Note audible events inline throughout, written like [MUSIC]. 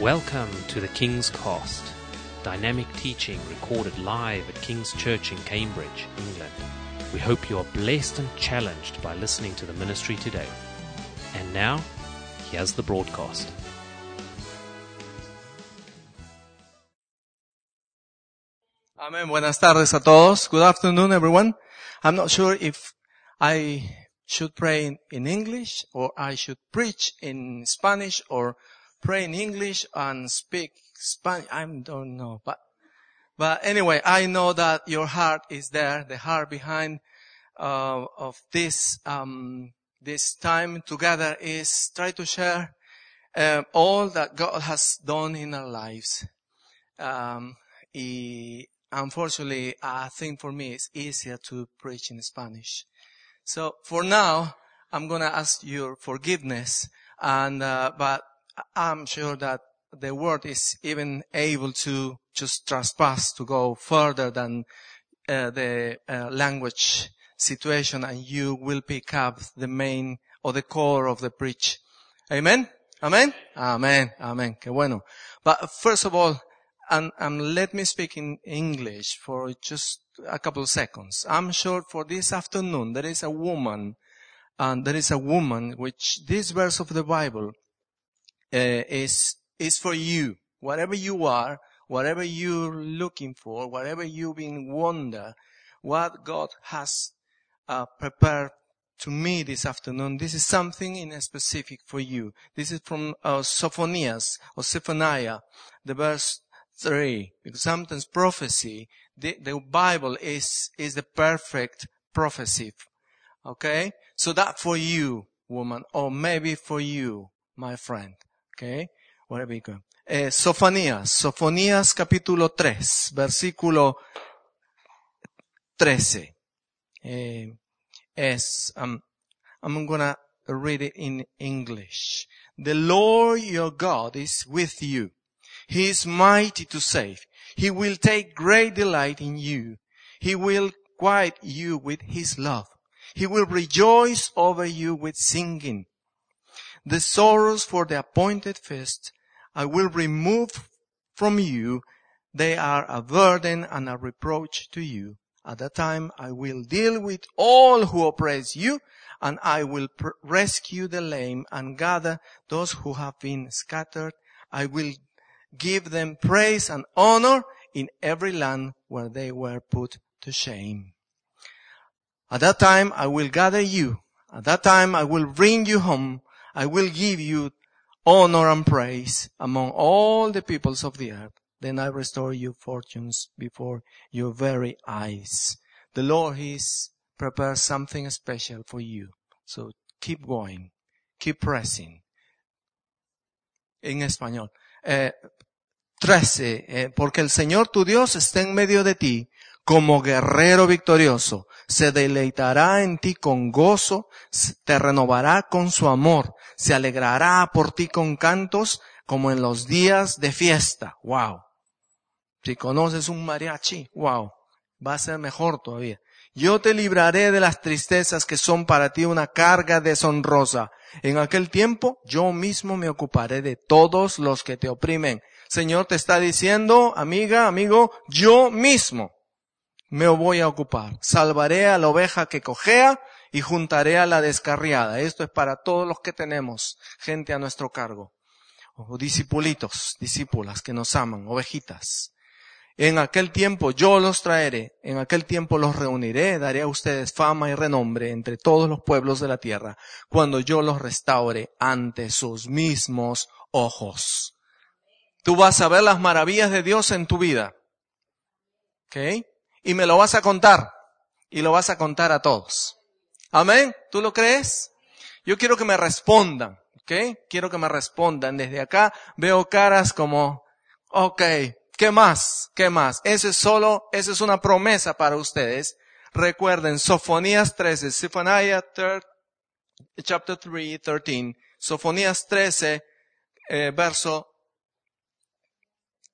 Welcome to the King's Cast, dynamic teaching recorded live at King's Church in Cambridge, England. We hope you are blessed and challenged by listening to the ministry today. And now, here's the broadcast. Amen. Buenas tardes a todos. Good afternoon, everyone. I'm not sure if I should pray in English or I should preach in Spanish or pray in English and speak Spanish. I don't know, but, but anyway, I know that your heart is there, the heart behind, uh, of this, um, this time together is try to share, uh, all that God has done in our lives. Um, y unfortunately, I think for me it's easier to preach in Spanish. So for now, I'm gonna ask your forgiveness and, uh, but I'm sure that the word is even able to just trespass to go further than uh, the uh, language situation and you will pick up the main or the core of the preach. Amen? Amen? Amen. Amen. Qué bueno. But first of all, and, and let me speak in English for just a couple of seconds. I'm sure for this afternoon there is a woman, and there is a woman which this verse of the Bible is is for you. Whatever you are, whatever you're looking for, whatever you've been wonder, what God has uh, prepared to me this afternoon. This is something in a specific for you. This is from uh, Sophonias or Zephaniah, the verse three. Because sometimes prophecy, the, the Bible is is the perfect prophecy. Okay, so that for you, woman, or maybe for you, my friend. Okay, whatever you go. Eh, Sofonías, Sofonías capítulo 3, versículo 13. Eh, es, um, I'm gonna read it in English. The Lord your God is with you. He is mighty to save. He will take great delight in you. He will quiet you with his love. He will rejoice over you with singing. The sorrows for the appointed feast I will remove from you. They are a burden and a reproach to you. At that time I will deal with all who oppress you and I will pr- rescue the lame and gather those who have been scattered. I will give them praise and honor in every land where they were put to shame. At that time I will gather you. At that time I will bring you home. I will give you honor and praise among all the peoples of the earth. Then I restore your fortunes before your very eyes. The Lord has prepared something special for you. So keep going. Keep pressing. En español. Eh, 13. eh, porque el Señor tu Dios está en medio de ti como guerrero victorioso. Se deleitará en ti con gozo, te renovará con su amor, se alegrará por ti con cantos como en los días de fiesta. Wow. Si conoces un mariachi, wow. Va a ser mejor todavía. Yo te libraré de las tristezas que son para ti una carga deshonrosa. En aquel tiempo yo mismo me ocuparé de todos los que te oprimen. Señor te está diciendo, amiga, amigo, yo mismo me voy a ocupar. Salvaré a la oveja que cojea y juntaré a la descarriada. Esto es para todos los que tenemos gente a nuestro cargo. O discipulitos, discípulas que nos aman, ovejitas. En aquel tiempo yo los traeré, en aquel tiempo los reuniré, daré a ustedes fama y renombre entre todos los pueblos de la tierra, cuando yo los restaure ante sus mismos ojos. Tú vas a ver las maravillas de Dios en tu vida. ¿Ok? Y me lo vas a contar. Y lo vas a contar a todos. Amén. ¿Tú lo crees? Yo quiero que me respondan. ¿Ok? Quiero que me respondan. Desde acá veo caras como, ok, ¿qué más? ¿Qué más? Eso es solo, eso es una promesa para ustedes. Recuerden, Sofonías 13, Zephaniah thir- chapter 3, 13. Sofonías 13, eh, verso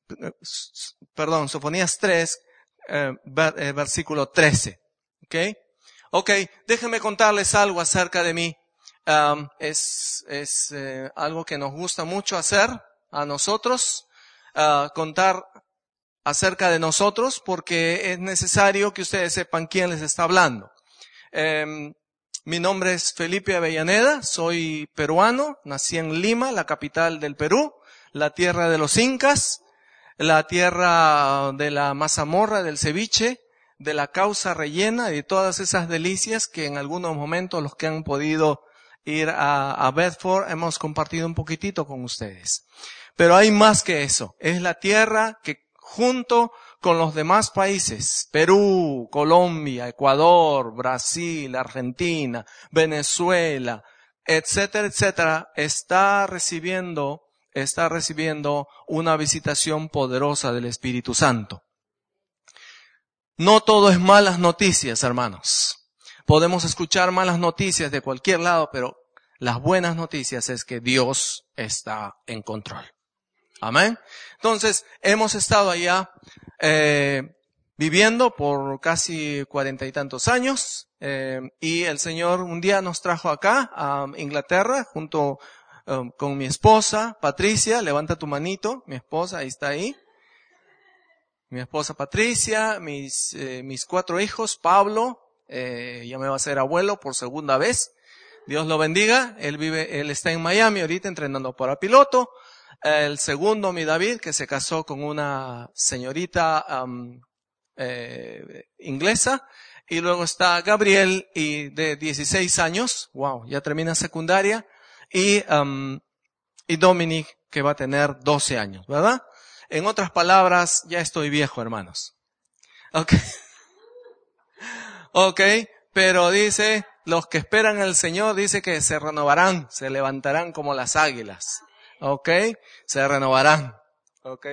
eh, perdón, Sofonías 3, eh, eh, versículo 13. ¿Ok? Ok, déjenme contarles algo acerca de mí. Es es eh, algo que nos gusta mucho hacer a nosotros, a contar acerca de nosotros, porque es necesario que ustedes sepan quién les está hablando. Em, mi nombre es Felipe Avellaneda, soy peruano, nací en Lima, la capital del Perú, la tierra de los incas, la tierra de la mazamorra, del ceviche, de la causa rellena y todas esas delicias que en algunos momentos los que han podido ir a, Bedford hemos compartido un poquitito con ustedes. Pero hay más que eso. Es la tierra que junto con los demás países, Perú, Colombia, Ecuador, Brasil, Argentina, Venezuela, etcétera, etcétera, está recibiendo, está recibiendo una visitación poderosa del Espíritu Santo. No todo es malas noticias, hermanos. Podemos escuchar malas noticias de cualquier lado, pero las buenas noticias es que Dios está en control. Amén. Entonces, hemos estado allá eh, viviendo por casi cuarenta y tantos años eh, y el Señor un día nos trajo acá a Inglaterra junto um, con mi esposa Patricia. Levanta tu manito, mi esposa, ahí está ahí. Mi esposa Patricia, mis, eh, mis cuatro hijos, Pablo, ya me va a ser abuelo por segunda vez. Dios lo bendiga. Él vive, él está en Miami ahorita entrenando para piloto. El segundo, mi David, que se casó con una señorita eh, inglesa. Y luego está Gabriel, y de 16 años, wow, ya termina secundaria. Y, y Dominic, que va a tener 12 años, ¿verdad? En otras palabras, ya estoy viejo, hermanos. Ok. [LAUGHS] Ok, pero dice, los que esperan al Señor, dice que se renovarán, se levantarán como las águilas. ¿ok? Se renovarán, ¿ok?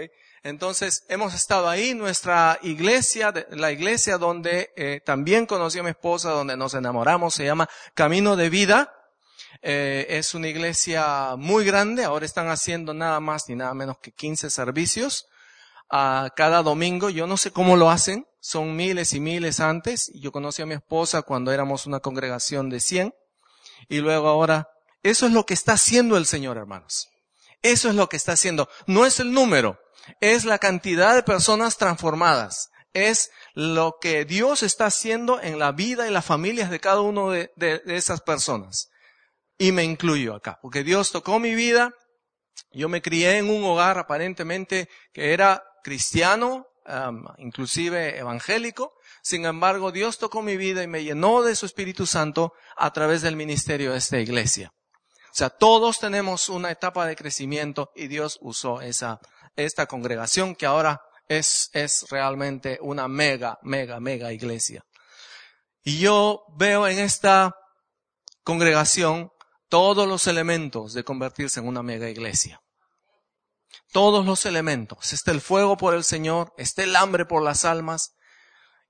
Entonces, hemos estado ahí, nuestra iglesia, la iglesia donde eh, también conocí a mi esposa, donde nos enamoramos, se llama Camino de Vida. Eh, es una iglesia muy grande, ahora están haciendo nada más ni nada menos que 15 servicios a cada domingo. Yo no sé cómo lo hacen, son miles y miles antes. Yo conocí a mi esposa cuando éramos una congregación de 100 y luego ahora, eso es lo que está haciendo el Señor, hermanos. Eso es lo que está haciendo. No es el número, es la cantidad de personas transformadas. Es lo que Dios está haciendo en la vida y las familias de cada uno de, esas personas. Y me incluyo acá, porque Dios tocó mi vida. Yo me crié en un hogar aparentemente que era cristiano, inclusive evangélico. Sin embargo, Dios tocó mi vida y me llenó de su Espíritu Santo a través del ministerio de esta iglesia. O sea, todos tenemos una etapa de crecimiento y Dios usó esa, esta congregación que ahora es, es realmente una mega, mega, mega iglesia. Y yo veo en esta congregación todos los elementos de convertirse en una mega iglesia. Todos los elementos. Está el fuego por el Señor, está el hambre por las almas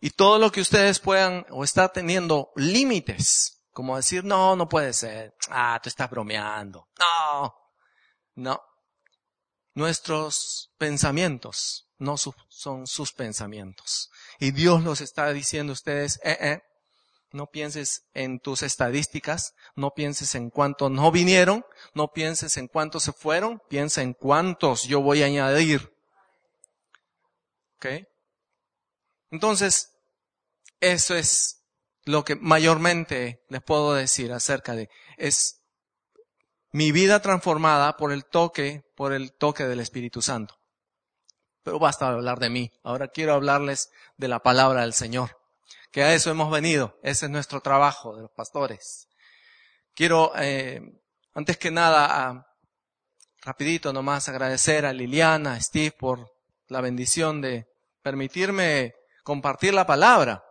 y todo lo que ustedes puedan o está teniendo límites como decir, no, no puede ser. Ah, tú estás bromeando. No, no. Nuestros pensamientos no son sus pensamientos. Y Dios los está diciendo a ustedes, eh, eh, no pienses en tus estadísticas, no pienses en cuántos no vinieron, no pienses en cuántos se fueron, piensa en cuántos yo voy a añadir. ¿Ok? Entonces, eso es lo que mayormente les puedo decir acerca de es mi vida transformada por el toque, por el toque del Espíritu Santo. Pero basta hablar de mí. Ahora quiero hablarles de la palabra del Señor. Que a eso hemos venido. Ese es nuestro trabajo de los pastores. Quiero, eh, antes que nada, rapidito nomás agradecer a Liliana, a Steve por la bendición de permitirme compartir la palabra.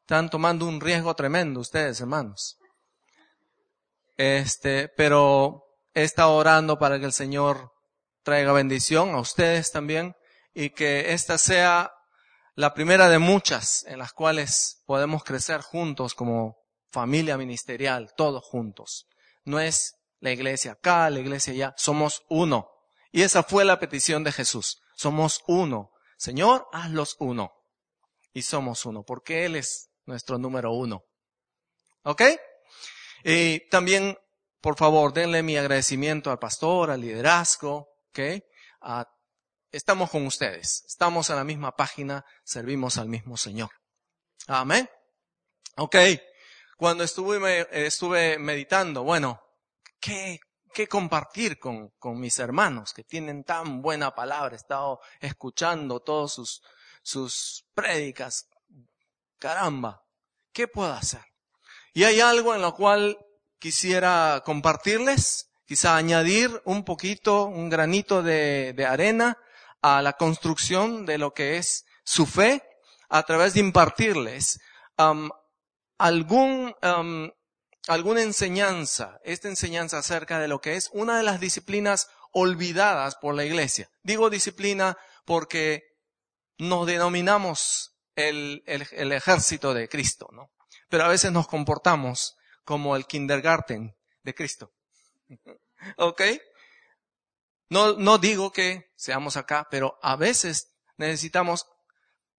Están tomando un riesgo tremendo ustedes, hermanos. Este, pero he estado orando para que el Señor traiga bendición a ustedes también y que esta sea la primera de muchas en las cuales podemos crecer juntos como familia ministerial, todos juntos. No es la iglesia acá, la iglesia allá, somos uno. Y esa fue la petición de Jesús. Somos uno. Señor, hazlos uno. Y somos uno, porque Él es nuestro número uno. ¿Ok? Y también, por favor, denle mi agradecimiento al pastor, al liderazgo, ¿ok? Estamos con ustedes, estamos en la misma página, servimos al mismo Señor. Amén. Ok, cuando estuve, estuve meditando, bueno, ¿qué, qué compartir con, con mis hermanos que tienen tan buena palabra? He estado escuchando todos sus, sus prédicas. Caramba, ¿qué puedo hacer? Y hay algo en lo cual quisiera compartirles, quizá añadir un poquito, un granito de, de arena a la construcción de lo que es su fe a través de impartirles um, algún, um, alguna enseñanza, esta enseñanza acerca de lo que es una de las disciplinas olvidadas por la iglesia. Digo disciplina porque nos denominamos el, el, el ejército de Cristo, ¿no? Pero a veces nos comportamos como el kindergarten de Cristo. [LAUGHS] ¿Ok? No, no digo que seamos acá, pero a veces necesitamos,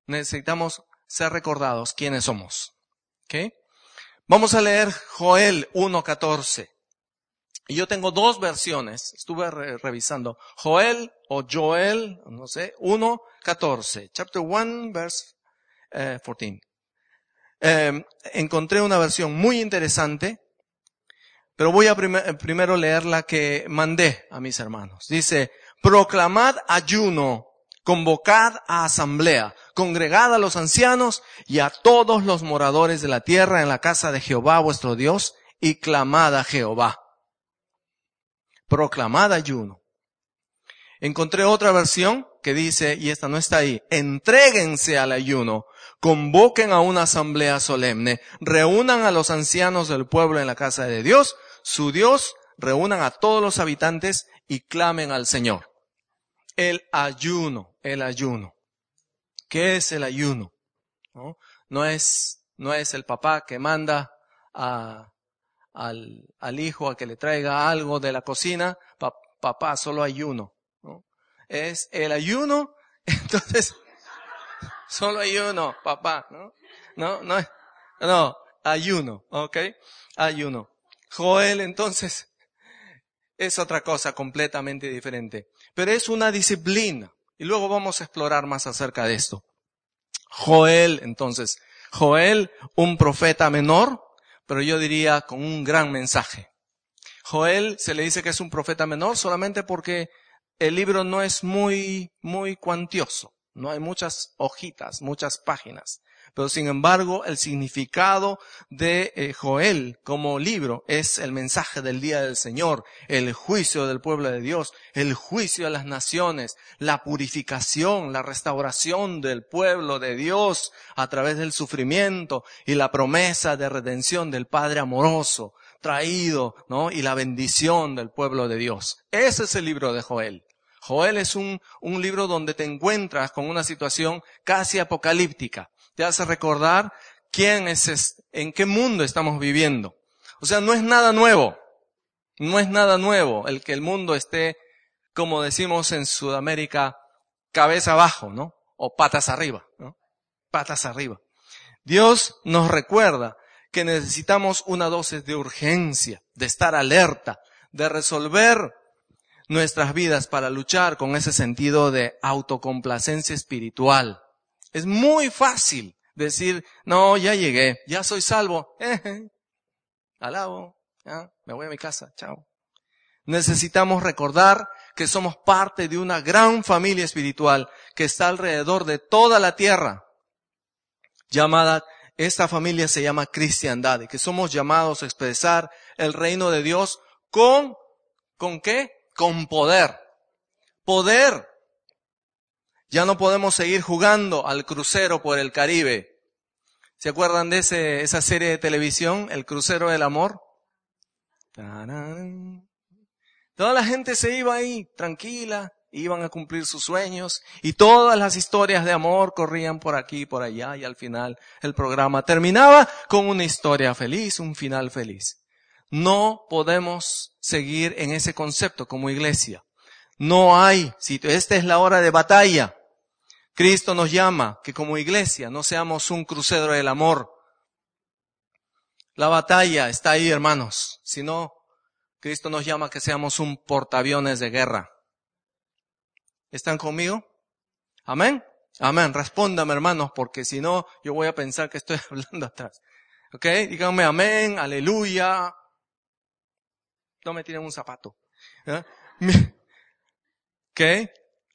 necesitamos ser recordados quiénes somos. ¿Ok? Vamos a leer Joel 1.14. Y yo tengo dos versiones, estuve revisando. Joel o Joel, no sé, 1.14. Chapter 1, verse 14. Eh, eh, encontré una versión muy interesante, pero voy a primero leer la que mandé a mis hermanos. Dice, proclamad ayuno, convocad a asamblea, congregad a los ancianos y a todos los moradores de la tierra en la casa de Jehová vuestro Dios y clamad a Jehová. Proclamad ayuno. Encontré otra versión que dice, y esta no está ahí, entréguense al ayuno, convoquen a una asamblea solemne, reúnan a los ancianos del pueblo en la casa de Dios, su Dios, reúnan a todos los habitantes y clamen al Señor. El ayuno, el ayuno. ¿Qué es el ayuno? No, es, no es el papá que manda a, al, al, hijo a que le traiga algo de la cocina, papá, solo ayuno. ¿no? Es el ayuno, [LAUGHS] entonces Solo ayuno, papá, ¿no? No, no, no, ayuno, ¿ok? Ayuno. Joel entonces es otra cosa completamente diferente. Pero es una disciplina. Y luego vamos a explorar más acerca de esto. Joel, entonces, Joel, un profeta menor, pero yo diría con un gran mensaje. Joel se le dice que es un profeta menor solamente porque el libro no es muy, muy cuantioso. No hay muchas hojitas, muchas páginas. Pero sin embargo, el significado de eh, Joel como libro es el mensaje del día del Señor, el juicio del pueblo de Dios, el juicio a las naciones, la purificación, la restauración del pueblo de Dios a través del sufrimiento y la promesa de redención del Padre amoroso traído, ¿no? Y la bendición del pueblo de Dios. Ese es el libro de Joel. Joel es un libro donde te encuentras con una situación casi apocalíptica. Te hace recordar quién es, en qué mundo estamos viviendo. O sea, no es nada nuevo. No es nada nuevo el que el mundo esté, como decimos en Sudamérica, cabeza abajo, ¿no? O patas arriba, ¿no? Patas arriba. Dios nos recuerda que necesitamos una dosis de urgencia, de estar alerta, de resolver nuestras vidas para luchar con ese sentido de autocomplacencia espiritual. Es muy fácil decir, no, ya llegué, ya soy salvo, alabo, me voy a mi casa, chao. Necesitamos recordar que somos parte de una gran familia espiritual que está alrededor de toda la tierra, llamada, esta familia se llama cristiandad y que somos llamados a expresar el reino de Dios con, ¿con qué? con poder. Poder. Ya no podemos seguir jugando al crucero por el Caribe. ¿Se acuerdan de ese, esa serie de televisión, El Crucero del Amor? Toda la gente se iba ahí, tranquila, iban a cumplir sus sueños y todas las historias de amor corrían por aquí por allá y al final el programa terminaba con una historia feliz, un final feliz. No podemos seguir en ese concepto como iglesia. No hay sitio. Esta es la hora de batalla. Cristo nos llama que como iglesia no seamos un crucero del amor. La batalla está ahí, hermanos. Si no, Cristo nos llama que seamos un portaaviones de guerra. ¿Están conmigo? Amén. Amén. Respóndame, hermanos, porque si no, yo voy a pensar que estoy [LAUGHS] hablando atrás. ¿Ok? Díganme amén, aleluya. No me tiren un zapato.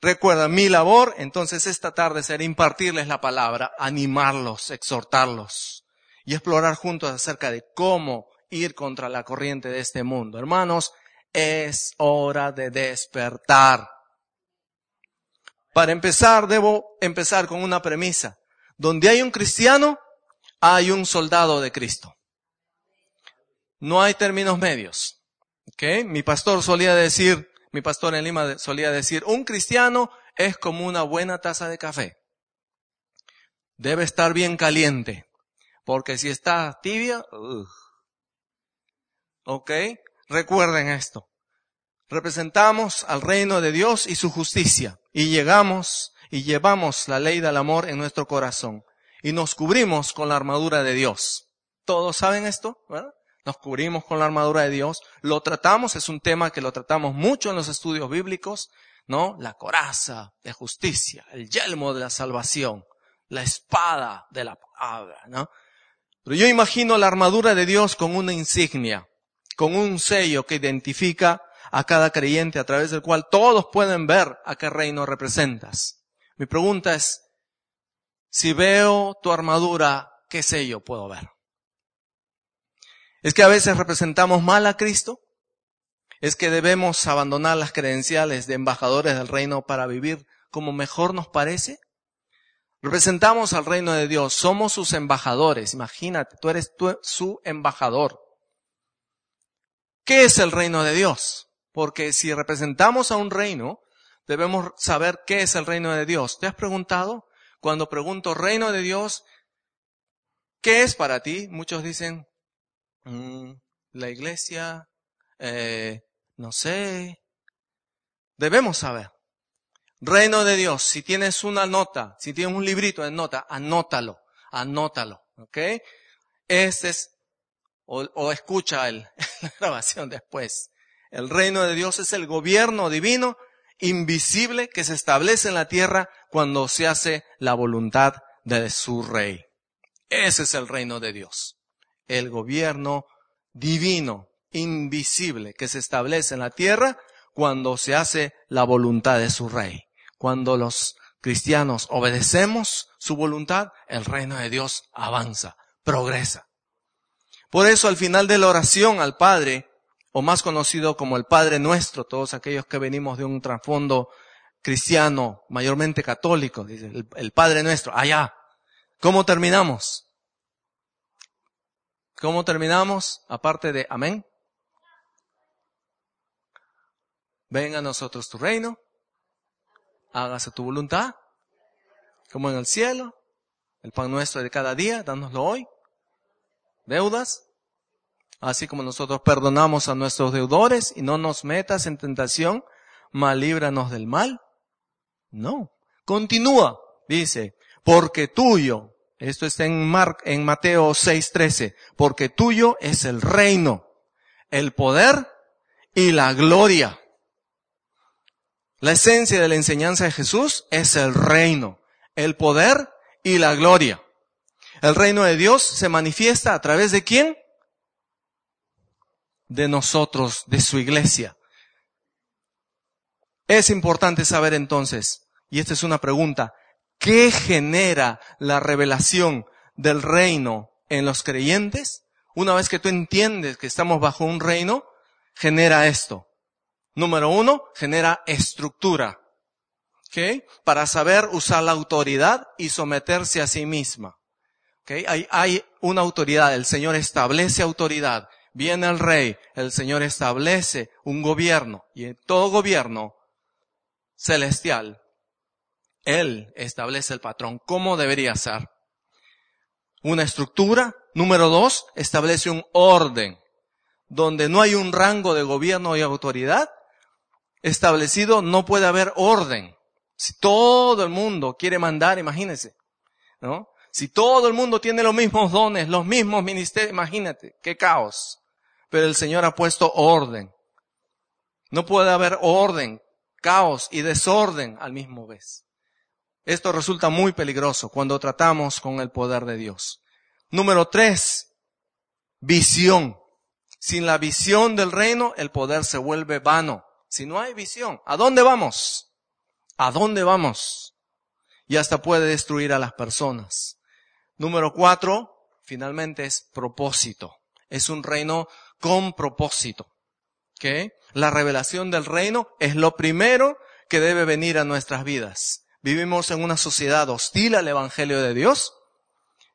Recuerda, mi labor, entonces esta tarde será impartirles la palabra, animarlos, exhortarlos y explorar juntos acerca de cómo ir contra la corriente de este mundo. Hermanos, es hora de despertar. Para empezar, debo empezar con una premisa. Donde hay un cristiano, hay un soldado de Cristo. No hay términos medios. ¿Okay? Mi pastor solía decir, mi pastor en Lima solía decir, un cristiano es como una buena taza de café. Debe estar bien caliente, porque si está tibia, ¿ok? Recuerden esto. Representamos al reino de Dios y su justicia y llegamos y llevamos la ley del amor en nuestro corazón y nos cubrimos con la armadura de Dios. ¿Todos saben esto? ¿verdad? Nos cubrimos con la armadura de Dios. Lo tratamos, es un tema que lo tratamos mucho en los estudios bíblicos, ¿no? La coraza de justicia, el yelmo de la salvación, la espada de la palabra, ¿no? Pero yo imagino la armadura de Dios con una insignia, con un sello que identifica a cada creyente a través del cual todos pueden ver a qué reino representas. Mi pregunta es, si veo tu armadura, ¿qué sello puedo ver? ¿Es que a veces representamos mal a Cristo? ¿Es que debemos abandonar las credenciales de embajadores del reino para vivir como mejor nos parece? Representamos al reino de Dios, somos sus embajadores. Imagínate, tú eres su embajador. ¿Qué es el reino de Dios? Porque si representamos a un reino, debemos saber qué es el reino de Dios. ¿Te has preguntado? Cuando pregunto reino de Dios, ¿qué es para ti? Muchos dicen, mm, la iglesia, eh, no sé. Debemos saber. Reino de Dios, si tienes una nota, si tienes un librito de nota, anótalo, anótalo, ¿ok? Este es, o, o escucha el, [LAUGHS] la grabación después. El reino de Dios es el gobierno divino invisible que se establece en la tierra cuando se hace la voluntad de su rey. Ese es el reino de Dios. El gobierno divino, invisible, que se establece en la tierra cuando se hace la voluntad de su rey. Cuando los cristianos obedecemos su voluntad, el reino de Dios avanza, progresa. Por eso al final de la oración al Padre, o más conocido como el Padre Nuestro, todos aquellos que venimos de un trasfondo cristiano, mayormente católico, dice el, Padre Nuestro, allá. ¿Cómo terminamos? ¿Cómo terminamos? Aparte de amén. Venga a nosotros tu reino, hágase tu voluntad, como en el cielo, el pan nuestro de cada día, dánoslo hoy, deudas, así como nosotros perdonamos a nuestros deudores y no nos metas en tentación, mal líbranos del mal. No. Continúa, dice, porque tuyo, esto está en, Mar, en Mateo 6:13, porque tuyo es el reino, el poder y la gloria. La esencia de la enseñanza de Jesús es el reino, el poder y la gloria. El reino de Dios se manifiesta a través de quién? de nosotros, de su iglesia. Es importante saber entonces, y esta es una pregunta, ¿qué genera la revelación del reino en los creyentes? Una vez que tú entiendes que estamos bajo un reino, genera esto. Número uno, genera estructura. ¿Okay? Para saber usar la autoridad y someterse a sí misma. ¿Okay? Hay, hay una autoridad, el Señor establece autoridad viene el rey, el Señor establece un gobierno y en todo gobierno celestial, Él establece el patrón, cómo debería ser. Una estructura. Número dos, establece un orden. Donde no hay un rango de gobierno y autoridad establecido, no puede haber orden. Si todo el mundo quiere mandar, imagínense, ¿no? Si todo el mundo tiene los mismos dones, los mismos ministerios, imagínate, qué caos pero el Señor ha puesto orden. No puede haber orden caos y desorden al mismo vez. Esto resulta muy peligroso cuando tratamos con el poder de Dios. Número tres, visión. Sin la visión del reino, el poder se vuelve vano. Si no hay visión, ¿a dónde vamos? ¿A dónde vamos? Y hasta puede destruir a las personas. Número cuatro, finalmente es propósito. Es un reino con propósito. ¿Okay? La revelación del reino es lo primero que debe venir a nuestras vidas. Vivimos en una sociedad hostil al Evangelio de Dios,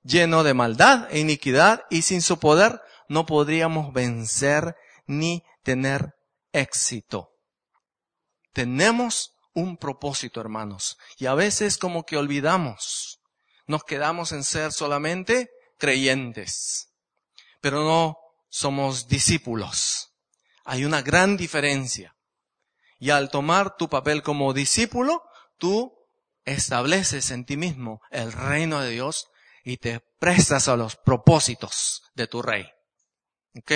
lleno de maldad e iniquidad, y sin su poder no podríamos vencer ni tener éxito. Tenemos un propósito, hermanos, y a veces como que olvidamos. Nos quedamos en ser solamente creyentes, pero no somos discípulos. Hay una gran diferencia. Y al tomar tu papel como discípulo, tú estableces en ti mismo el reino de Dios y te prestas a los propósitos de tu rey. ¿Ok?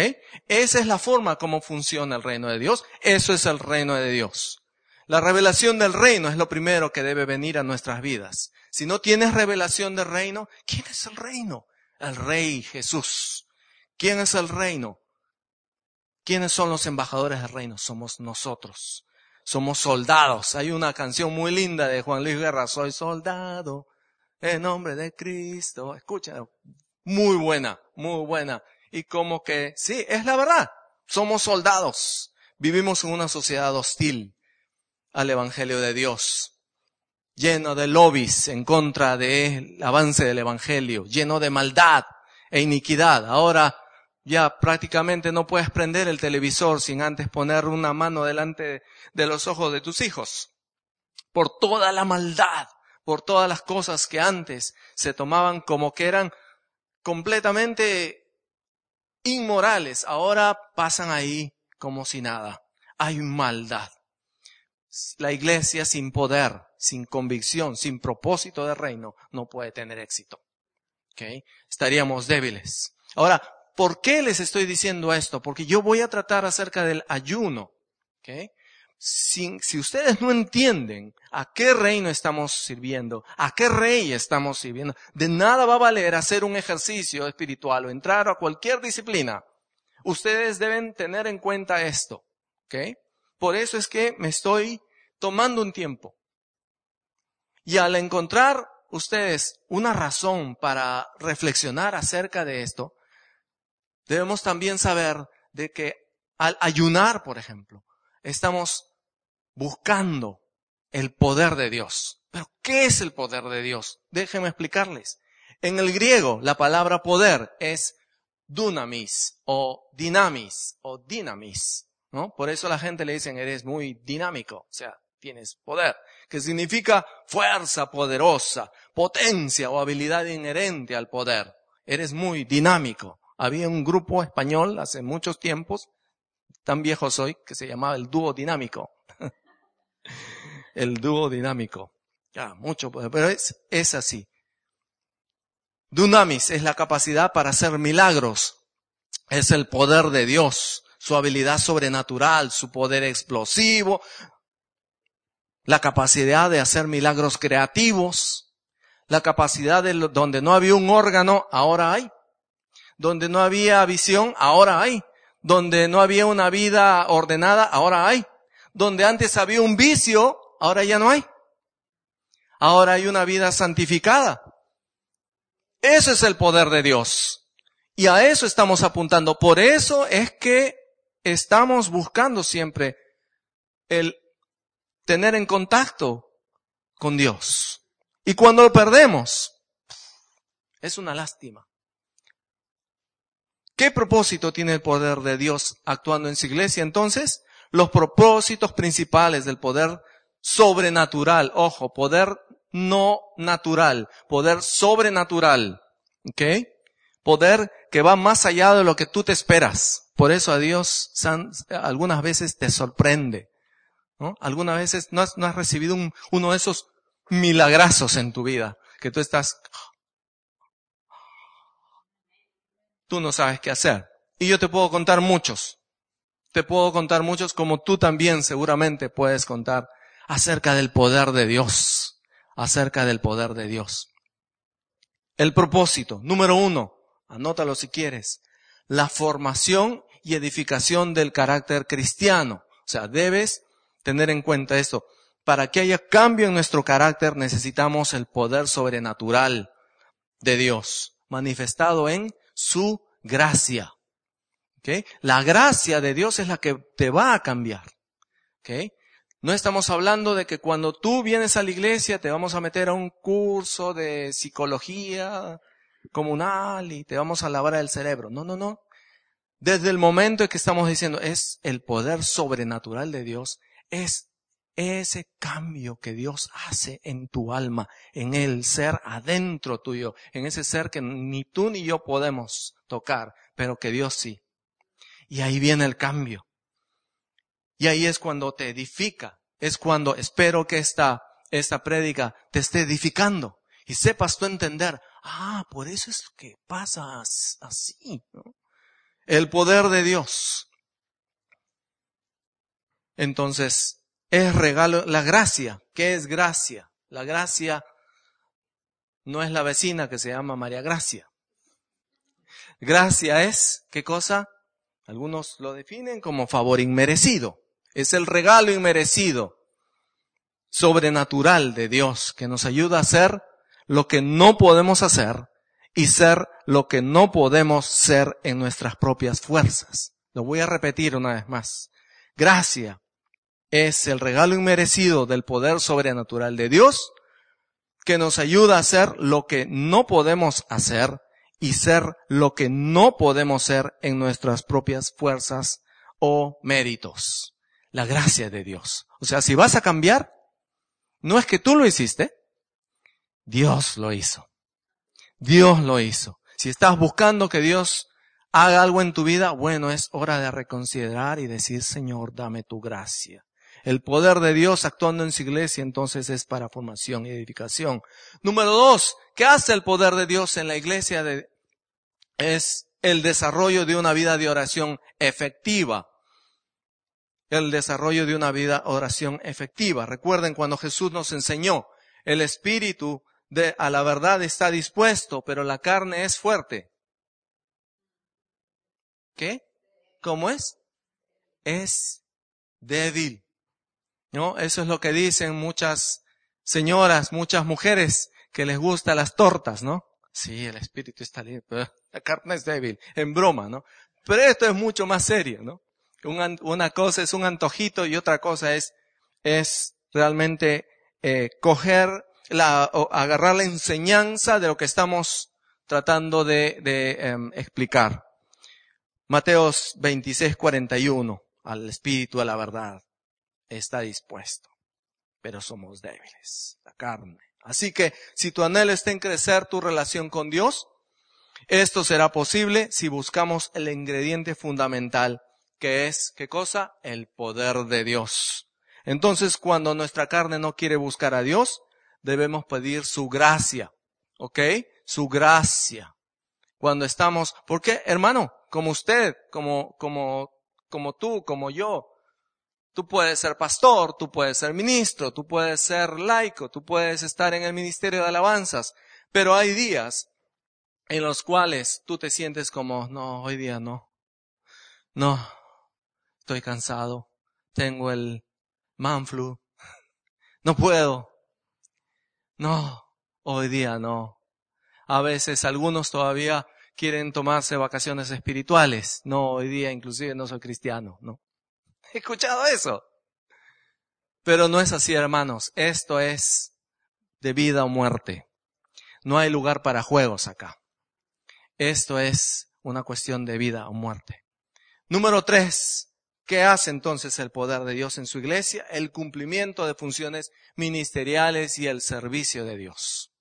Esa es la forma como funciona el reino de Dios. Eso es el reino de Dios. La revelación del reino es lo primero que debe venir a nuestras vidas. Si no tienes revelación del reino, ¿quién es el reino? El rey Jesús. ¿Quién es el reino? ¿Quiénes son los embajadores del reino? Somos nosotros. Somos soldados. Hay una canción muy linda de Juan Luis Guerra, Soy soldado en nombre de Cristo. Escucha, muy buena, muy buena. Y como que, sí, es la verdad. Somos soldados. Vivimos en una sociedad hostil al Evangelio de Dios, lleno de lobbies en contra del avance del Evangelio, lleno de maldad e iniquidad. Ahora ya prácticamente no puedes prender el televisor sin antes poner una mano delante de los ojos de tus hijos. Por toda la maldad, por todas las cosas que antes se tomaban como que eran completamente inmorales, ahora pasan ahí como si nada. Hay maldad. La iglesia sin poder, sin convicción, sin propósito de reino, no puede tener éxito. ¿Okay? Estaríamos débiles. Ahora, ¿por qué les estoy diciendo esto? Porque yo voy a tratar acerca del ayuno. Si, ustedes no entienden a qué reino estamos sirviendo, a qué rey estamos sirviendo, de nada va a valer hacer un ejercicio espiritual o entrar a cualquier disciplina. Ustedes deben tener en cuenta esto. Por eso es que me estoy tomando un tiempo. Y al encontrar ustedes una razón para reflexionar acerca de esto, debemos también saber de que al ayunar, por ejemplo, estamos buscando el poder de Dios. Pero, ¿qué es el poder de Dios? Déjenme explicarles. En el griego, la palabra poder es dunamis o dinamis o dinamis. ¿no? Por eso la gente le dicen, eres muy dinámico, o sea, tienes poder, que significa fuerza poderosa, potencia o habilidad inherente al poder. Eres muy dinámico. Había un grupo español hace muchos tiempos, tan viejo soy, que se llamaba el dúo dinámico [LAUGHS] el dúo dinámico. Ya, mucho pero es, es así. Dunamis es la capacidad para hacer milagros. Es el poder de Dios, su habilidad sobrenatural, su poder explosivo, la capacidad de hacer milagros creativos, la capacidad de donde no había un órgano, ahora hay. Donde no había visión, ahora hay. Donde no había una vida ordenada, ahora hay. Donde antes había un vicio, ahora ya no hay. Ahora hay una vida santificada. Ese es el poder de Dios. Y a eso estamos apuntando. Por eso es que estamos buscando siempre el tener en contacto con Dios. Y cuando lo perdemos, es una lástima. ¿Qué propósito tiene el poder de Dios actuando en su iglesia entonces? Los propósitos principales del poder sobrenatural, ojo, poder no natural, poder sobrenatural, ¿ok? Poder que va más allá de lo que tú te esperas. Por eso a Dios algunas veces te sorprende, ¿no? Algunas veces no has, no has recibido un, uno de esos milagrazos en tu vida, que tú estás, tú no sabes qué hacer. Y yo te puedo contar muchos. Te puedo contar muchos como tú también seguramente puedes contar acerca del poder de Dios, acerca del poder de Dios. El propósito, número uno, anótalo si quieres, la formación y edificación del carácter cristiano. O sea, debes tener en cuenta esto. Para que haya cambio en nuestro carácter necesitamos el poder sobrenatural de Dios, manifestado en su gracia. ¿Okay? La gracia de Dios es la que te va a cambiar. ¿Okay? No estamos hablando de que cuando tú vienes a la iglesia te vamos a meter a un curso de psicología comunal y te vamos a lavar el cerebro. No, no, no. Desde el momento en que estamos diciendo es el poder sobrenatural de Dios, es ese cambio que Dios hace en tu alma, en el ser adentro tuyo, en ese ser que ni tú ni yo podemos tocar, pero que Dios sí. Y ahí viene el cambio. Y ahí es cuando te edifica, es cuando espero que esta, esta prédica te esté edificando y sepas tú entender, ah, por eso es que pasa así. El poder de Dios. Entonces, es regalo, la gracia. ¿Qué es gracia? La gracia no es la vecina que se llama María Gracia. Gracia es, ¿qué cosa? Algunos lo definen como favor inmerecido. Es el regalo inmerecido, sobrenatural de Dios que nos ayuda a hacer lo que no podemos hacer y ser lo que no podemos ser en nuestras propias fuerzas. Lo voy a repetir una vez más. Gracia es el regalo inmerecido del poder sobrenatural de Dios que nos ayuda a hacer lo que no podemos hacer y ser lo que no podemos ser en nuestras propias fuerzas o méritos. La gracia de Dios. O sea, si vas a cambiar, no es que tú lo hiciste, Dios lo hizo. Dios lo hizo. Si estás buscando que Dios haga algo en tu vida, bueno, es hora de reconsiderar y decir, Señor, dame tu gracia. El poder de Dios actuando en su iglesia entonces es para formación y edificación. Número dos, ¿qué hace el poder de Dios en la iglesia? Es el desarrollo de una vida de oración efectiva. El desarrollo de una vida de oración efectiva. Recuerden cuando Jesús nos enseñó, el espíritu de, a la verdad está dispuesto, pero la carne es fuerte. ¿Qué? ¿Cómo es? Es débil. ¿No? Eso es lo que dicen muchas señoras, muchas mujeres que les gustan las tortas, ¿no? Sí, el espíritu está libre, pero [LAUGHS] la carne es débil, en broma, ¿no? Pero esto es mucho más serio, ¿no? Una, cosa es un antojito y otra cosa es, es realmente eh, coger la, agarrar la enseñanza de lo que estamos tratando de, de em, explicar. Mateos 26, 41, al espíritu, a la verdad está dispuesto, pero somos débiles, la carne. Así que si tu anhelo está en crecer tu relación con Dios, esto será posible si buscamos el ingrediente fundamental, que es, ¿qué cosa? El poder de Dios. Entonces, cuando nuestra carne no quiere buscar a Dios, debemos pedir su gracia. ¿Ok? Su gracia. Cuando estamos, ¿por qué, hermano? Como usted, como, como, como tú, como yo, Tú puedes ser pastor, tú puedes ser ministro, tú puedes ser laico, tú puedes estar en el ministerio de alabanzas, pero hay días en los cuales tú te sientes como, no, hoy día no. No, estoy cansado, tengo el manflu, [LAUGHS] no puedo. No, hoy día no. A veces algunos todavía quieren tomarse vacaciones espirituales. No, hoy día inclusive no soy cristiano, no. He [LAUGHS] escuchado eso. Pero no es así, hermanos. Esto es de vida o muerte. No hay lugar para juegos acá. Esto es una cuestión de vida o muerte. Número tres. ¿Qué hace entonces el poder de Dios en su iglesia? El cumplimiento de funciones ministeriales y el servicio de Dios.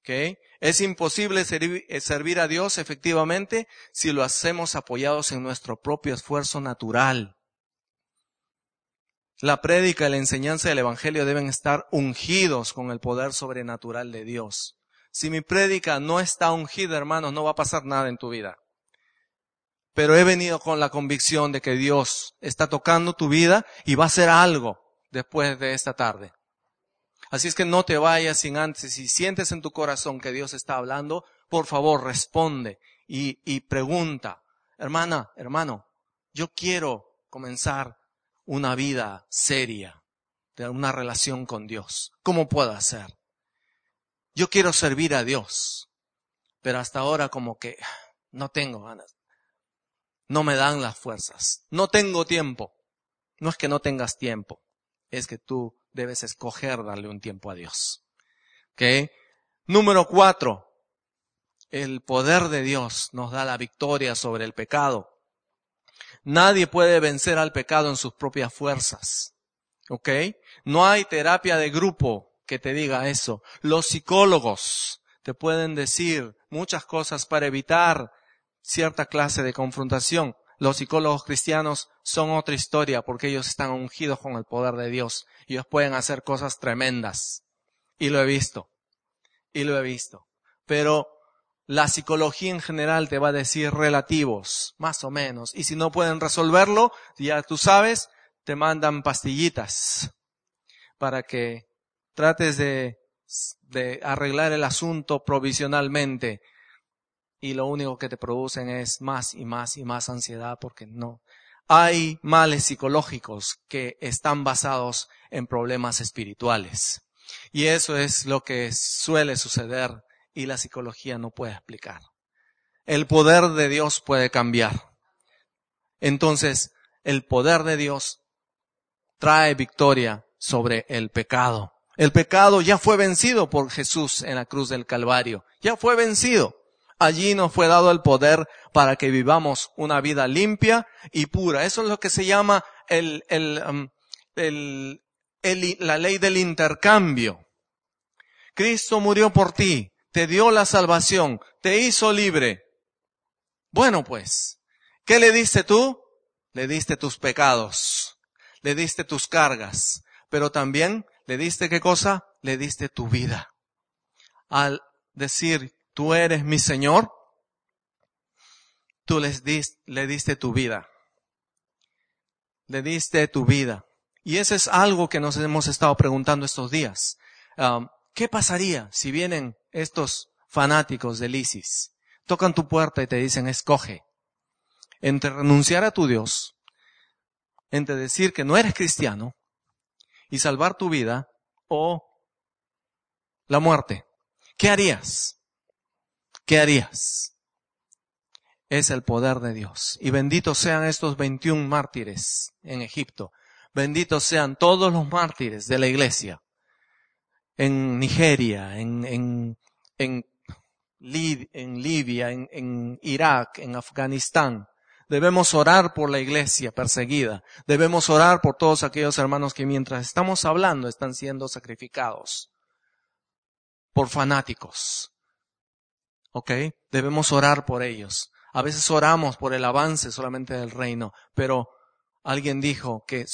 ¿Okay? Es imposible servir a Dios efectivamente si lo hacemos apoyados en nuestro propio esfuerzo natural. La prédica y la enseñanza del Evangelio deben estar ungidos con el poder sobrenatural de Dios. Si mi prédica no está ungida, hermanos, no va a pasar nada en tu vida. Pero he venido con la convicción de que Dios está tocando tu vida y va a hacer algo después de esta tarde. Así es que no te vayas sin antes. Si sientes en tu corazón que Dios está hablando, por favor responde y, y pregunta, hermana, hermano, yo quiero comenzar una vida seria, de una relación con Dios. ¿Cómo puedo hacer? Yo quiero servir a Dios, pero hasta ahora como que no tengo ganas. No me dan las fuerzas. No tengo tiempo. No es que no tengas tiempo, es que tú debes escoger darle un tiempo a Dios. ¿Ok? Número cuatro. El poder de Dios nos da la victoria sobre el pecado. Nadie puede vencer al pecado en sus propias fuerzas. ¿Ok? No hay terapia de grupo que te diga eso. Los psicólogos te pueden decir muchas cosas para evitar cierta clase de confrontación. Los psicólogos cristianos son otra historia porque ellos están ungidos con el poder de Dios. Ellos pueden hacer cosas tremendas. Y lo he visto. Y lo he visto. Pero la psicología en general te va a decir relativos, más o menos. Y si no pueden resolverlo, ya tú sabes, te mandan pastillitas para que trates de, de arreglar el asunto provisionalmente y lo único que te producen es más y más y más ansiedad porque no. Hay males psicológicos que están basados en problemas espirituales. Y eso es lo que suele suceder y la psicología no puede explicar. El poder de Dios puede cambiar. Entonces, el poder de Dios trae victoria sobre el pecado. El pecado ya fue vencido por Jesús en la cruz del Calvario. Ya fue vencido. Allí nos fue dado el poder para que vivamos una vida limpia y pura. Eso es lo que se llama el, el, um, el, la ley del intercambio. Cristo murió por ti, te dio la salvación, te hizo libre. Bueno, pues, ¿qué le diste tú? Le diste tus pecados, le diste tus cargas, pero también le diste qué cosa? Le diste tu vida. Al decir, tú eres mi Señor, tú les le diste tu vida. Le diste tu vida. Y eso es algo que nos hemos estado preguntando estos días. Um, ¿Qué pasaría si vienen estos fanáticos del ISIS? Tocan tu puerta y te dicen, escoge entre renunciar a tu Dios, entre decir que no eres cristiano y salvar tu vida o la muerte. ¿Qué harías? ¿qué harías? Es el poder de Dios. Y benditos sean estos 21 mártires en Egipto. Benditos sean todos los mártires de la iglesia. En Nigeria, en, en, en, en Libia, en, en Irak, en Afganistán. Debemos orar por la iglesia perseguida. Debemos orar por todos aquellos hermanos que mientras estamos hablando están siendo sacrificados por fanáticos, ¿Ok? Debemos orar por ellos. A veces oramos por el avance solamente del reino, pero alguien dijo que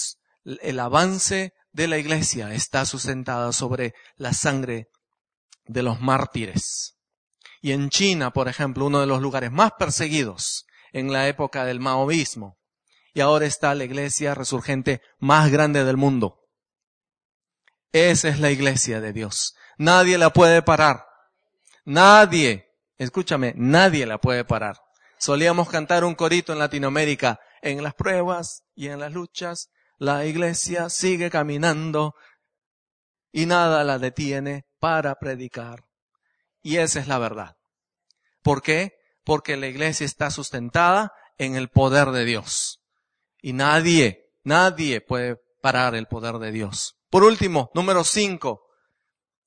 el avance de la iglesia está sustentada sobre la sangre de los mártires. Y en China, por ejemplo, uno de los lugares más perseguidos en la época del maoísmo, y ahora está la iglesia resurgente más grande del mundo. Esa es la iglesia de Dios. Nadie la puede parar. Nadie. Escúchame, nadie la puede parar. Solíamos cantar un corito en Latinoamérica. En las pruebas y en las luchas, la iglesia sigue caminando y nada la detiene para predicar. Y esa es la verdad. ¿Por qué? Porque la iglesia está sustentada en el poder de Dios. Y nadie, nadie puede parar el poder de Dios. Por último, número cinco,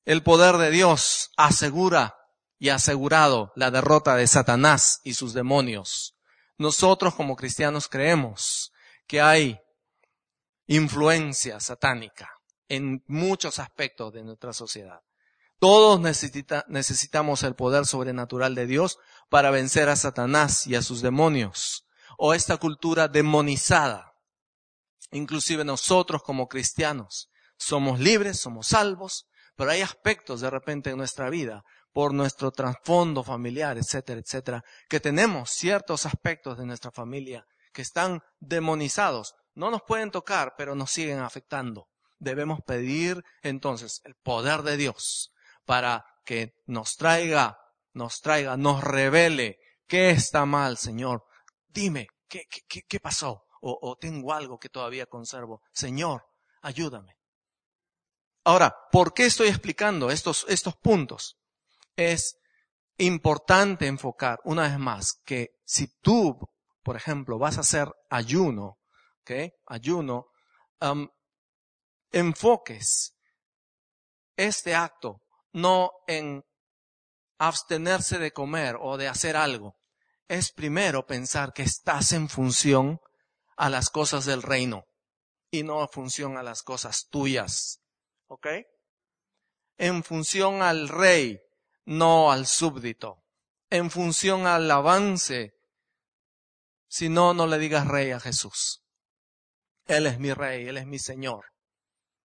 el poder de Dios asegura y asegurado la derrota de Satanás y sus demonios. Nosotros como cristianos creemos que hay influencia satánica en muchos aspectos de nuestra sociedad. Todos necesitamos el poder sobrenatural de Dios para vencer a Satanás y a sus demonios, o esta cultura demonizada. Inclusive nosotros como cristianos somos libres, somos salvos, pero hay aspectos de repente en nuestra vida por nuestro trasfondo familiar, etcétera, etcétera, que tenemos ciertos aspectos de nuestra familia que están demonizados. No nos pueden tocar, pero nos siguen afectando. Debemos pedir entonces el poder de Dios para que nos traiga, nos traiga, nos revele qué está mal, Señor. Dime, ¿qué, qué, qué pasó? O, o tengo algo que todavía conservo. Señor, ayúdame. Ahora, ¿por qué estoy explicando estos, estos puntos? Es importante enfocar una vez más que si tú, por ejemplo, vas a hacer ayuno, Ayuno, enfoques este acto no en abstenerse de comer o de hacer algo. Es primero pensar que estás en función a las cosas del reino y no en función a las cosas tuyas. ¿Ok? En función al rey, no al súbdito. En función al avance. Si no, no le digas rey a Jesús. Él es mi rey, Él es mi Señor.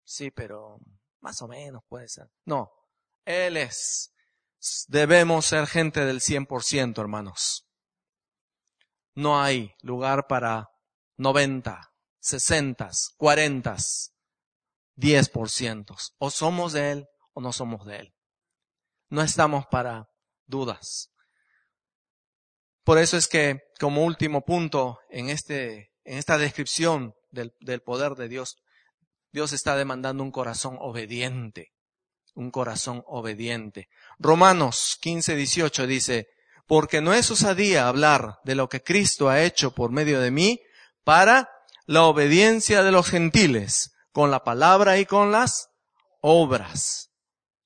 Sí, pero más o menos puede ser. No, Él es. Debemos ser gente del 100%, hermanos. No hay lugar para 90, 60, 40, 10%. O somos de Él o no somos de Él. No estamos para dudas. Por eso es que, como último punto en, este, en esta descripción del, del poder de Dios, Dios está demandando un corazón obediente, un corazón obediente. Romanos 15, 18 dice, porque no es osadía hablar de lo que Cristo ha hecho por medio de mí para la obediencia de los gentiles, con la palabra y con las obras.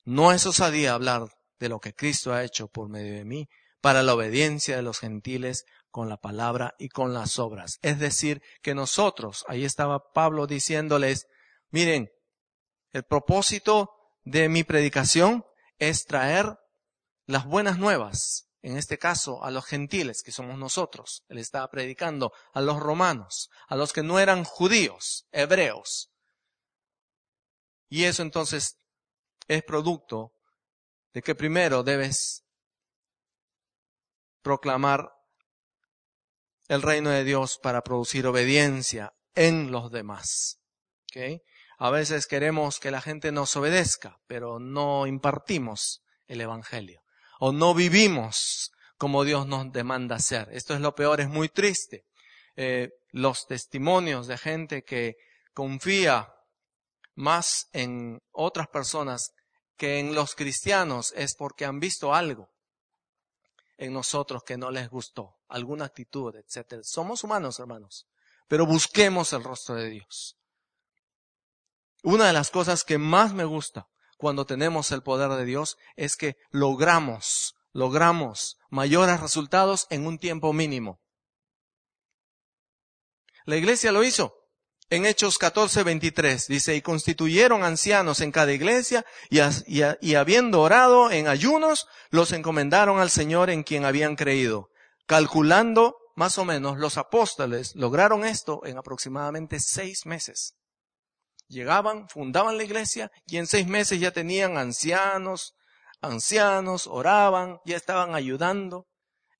No es osadía hablar de lo que Cristo ha hecho por medio de mí para la obediencia de los gentiles con la palabra y con las obras. Es decir, que nosotros, ahí estaba Pablo diciéndoles, Miren, el propósito de mi predicación es traer las buenas nuevas, en este caso a los gentiles, que somos nosotros. Él estaba predicando a los romanos, a los que no eran judíos, hebreos. Y eso entonces es producto de que primero debes proclamar el reino de Dios para producir obediencia en los demás. ¿Okay? A veces queremos que la gente nos obedezca, pero no impartimos el Evangelio. O no vivimos como Dios nos demanda hacer. Esto es lo peor, es muy triste. Eh, los testimonios de gente que confía más en otras personas que en los cristianos es porque han visto algo en nosotros que no les gustó, alguna actitud, etc. Somos humanos, hermanos, pero busquemos el rostro de Dios. Una de las cosas que más me gusta cuando tenemos el poder de Dios es que logramos, logramos mayores resultados en un tiempo mínimo. La iglesia lo hizo. En Hechos 14, 23 dice, y constituyeron ancianos en cada iglesia y, y habiendo orado en ayunos, los encomendaron al Señor en quien habían creído. Calculando más o menos, los apóstoles lograron esto en aproximadamente seis meses llegaban, fundaban la iglesia y en seis meses ya tenían ancianos, ancianos, oraban, ya estaban ayudando.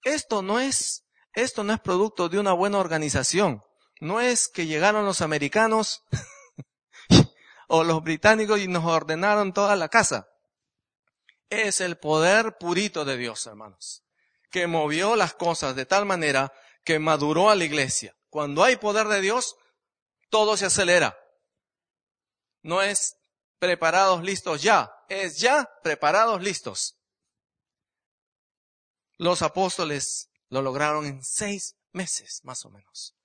Esto no es, esto no es producto de una buena organización. No es que llegaron los americanos [LAUGHS] o los británicos y nos ordenaron toda la casa. Es el poder purito de Dios, hermanos, que movió las cosas de tal manera que maduró a la iglesia. Cuando hay poder de Dios, todo se acelera no es preparados, listos ya, es ya preparados, listos. Los apóstoles lo lograron en seis meses, más o menos.